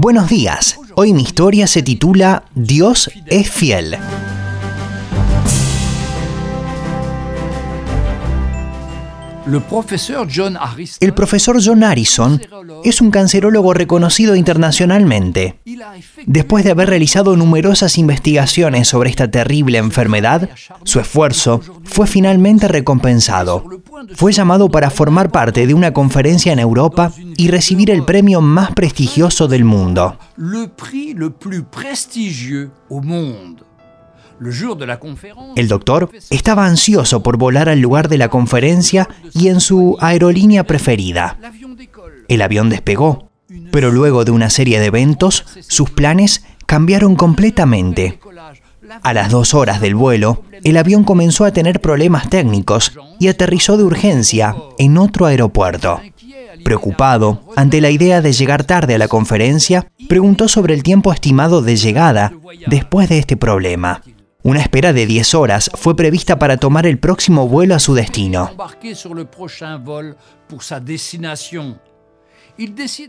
Buenos días. Hoy mi historia se titula Dios es fiel. El profesor John Harrison es un cancerólogo reconocido internacionalmente. Después de haber realizado numerosas investigaciones sobre esta terrible enfermedad, su esfuerzo fue finalmente recompensado. Fue llamado para formar parte de una conferencia en Europa y recibir el premio más prestigioso del mundo. El doctor estaba ansioso por volar al lugar de la conferencia y en su aerolínea preferida. El avión despegó, pero luego de una serie de eventos, sus planes cambiaron completamente. A las dos horas del vuelo, el avión comenzó a tener problemas técnicos y aterrizó de urgencia en otro aeropuerto. Preocupado ante la idea de llegar tarde a la conferencia, preguntó sobre el tiempo estimado de llegada después de este problema. Una espera de 10 horas fue prevista para tomar el próximo vuelo a su destino.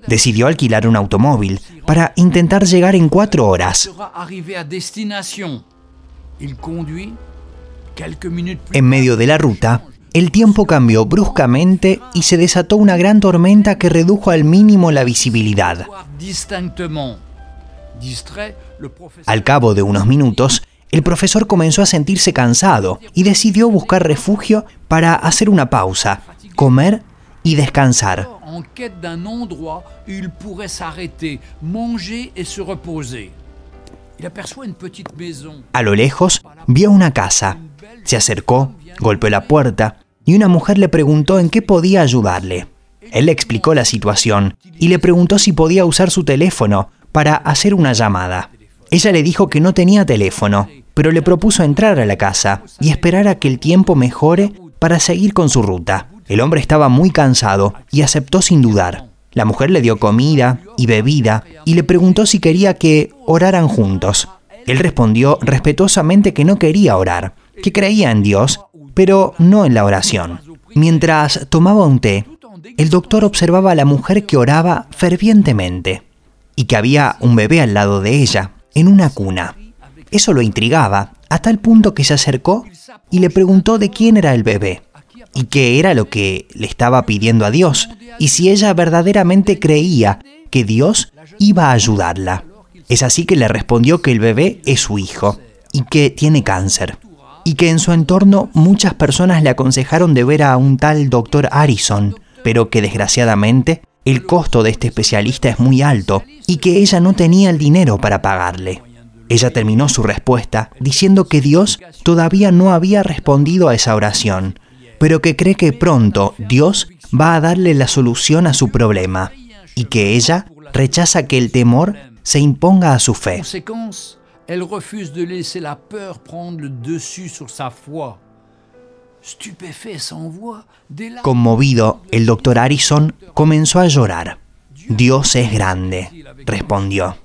Decidió alquilar un automóvil para intentar llegar en cuatro horas. En medio de la ruta, el tiempo cambió bruscamente y se desató una gran tormenta que redujo al mínimo la visibilidad. Al cabo de unos minutos, el profesor comenzó a sentirse cansado y decidió buscar refugio para hacer una pausa, comer y descansar. A lo lejos vio una casa. Se acercó, golpeó la puerta y una mujer le preguntó en qué podía ayudarle. Él le explicó la situación y le preguntó si podía usar su teléfono para hacer una llamada. Ella le dijo que no tenía teléfono, pero le propuso entrar a la casa y esperar a que el tiempo mejore para seguir con su ruta. El hombre estaba muy cansado y aceptó sin dudar. La mujer le dio comida y bebida y le preguntó si quería que oraran juntos. Él respondió respetuosamente que no quería orar, que creía en Dios, pero no en la oración. Mientras tomaba un té, el doctor observaba a la mujer que oraba fervientemente y que había un bebé al lado de ella en una cuna. Eso lo intrigaba, a tal punto que se acercó y le preguntó de quién era el bebé y qué era lo que le estaba pidiendo a Dios y si ella verdaderamente creía que Dios iba a ayudarla. Es así que le respondió que el bebé es su hijo y que tiene cáncer y que en su entorno muchas personas le aconsejaron de ver a un tal doctor Harrison, pero que desgraciadamente el costo de este especialista es muy alto y que ella no tenía el dinero para pagarle. Ella terminó su respuesta diciendo que Dios todavía no había respondido a esa oración, pero que cree que pronto Dios va a darle la solución a su problema y que ella rechaza que el temor se imponga a su fe. Conmovido, el doctor Harrison comenzó a llorar. Dios es grande, respondió,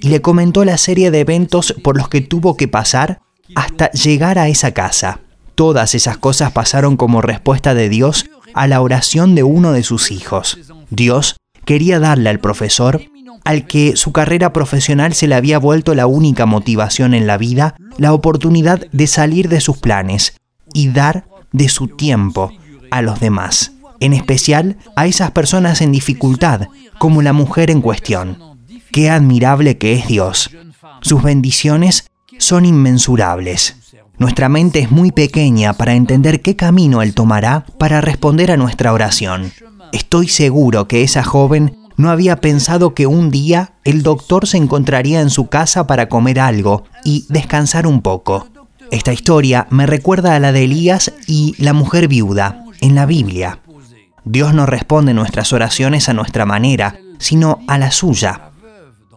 y le comentó la serie de eventos por los que tuvo que pasar hasta llegar a esa casa. Todas esas cosas pasaron como respuesta de Dios a la oración de uno de sus hijos. Dios quería darle al profesor, al que su carrera profesional se le había vuelto la única motivación en la vida, la oportunidad de salir de sus planes y dar de su tiempo a los demás, en especial a esas personas en dificultad, como la mujer en cuestión. Qué admirable que es Dios. Sus bendiciones son inmensurables. Nuestra mente es muy pequeña para entender qué camino Él tomará para responder a nuestra oración. Estoy seguro que esa joven no había pensado que un día el doctor se encontraría en su casa para comer algo y descansar un poco. Esta historia me recuerda a la de Elías y la mujer viuda en la Biblia. Dios no responde nuestras oraciones a nuestra manera, sino a la suya.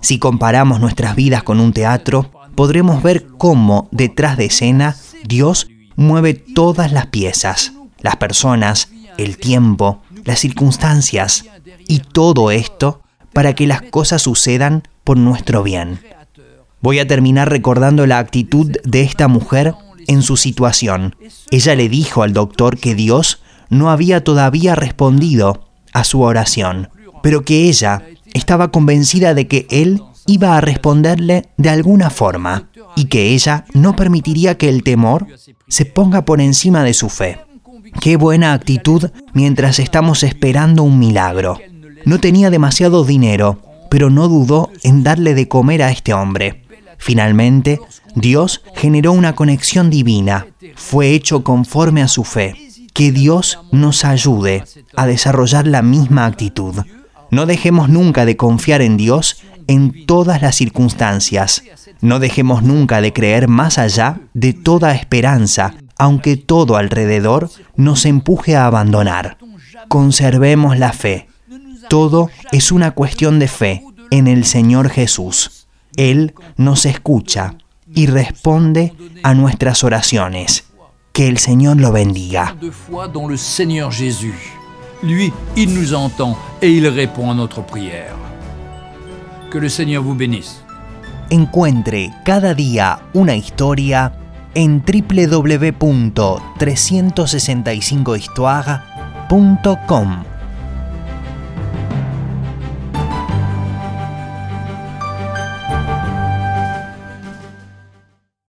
Si comparamos nuestras vidas con un teatro, podremos ver cómo detrás de escena Dios mueve todas las piezas, las personas, el tiempo, las circunstancias y todo esto para que las cosas sucedan por nuestro bien. Voy a terminar recordando la actitud de esta mujer en su situación. Ella le dijo al doctor que Dios no había todavía respondido a su oración, pero que ella estaba convencida de que él iba a responderle de alguna forma y que ella no permitiría que el temor se ponga por encima de su fe. Qué buena actitud mientras estamos esperando un milagro. No tenía demasiado dinero, pero no dudó en darle de comer a este hombre. Finalmente, Dios generó una conexión divina. Fue hecho conforme a su fe. Que Dios nos ayude a desarrollar la misma actitud. No dejemos nunca de confiar en Dios en todas las circunstancias. No dejemos nunca de creer más allá de toda esperanza, aunque todo alrededor nos empuje a abandonar. Conservemos la fe. Todo es una cuestión de fe en el Señor Jesús. Él nos escucha y responde a nuestras oraciones. Que el Señor lo bendiga. Lui, il nous entend et il répond à notre prière. Que le Seigneur vous bénisse. Encuentre cada día una historia en www.365histoire.com.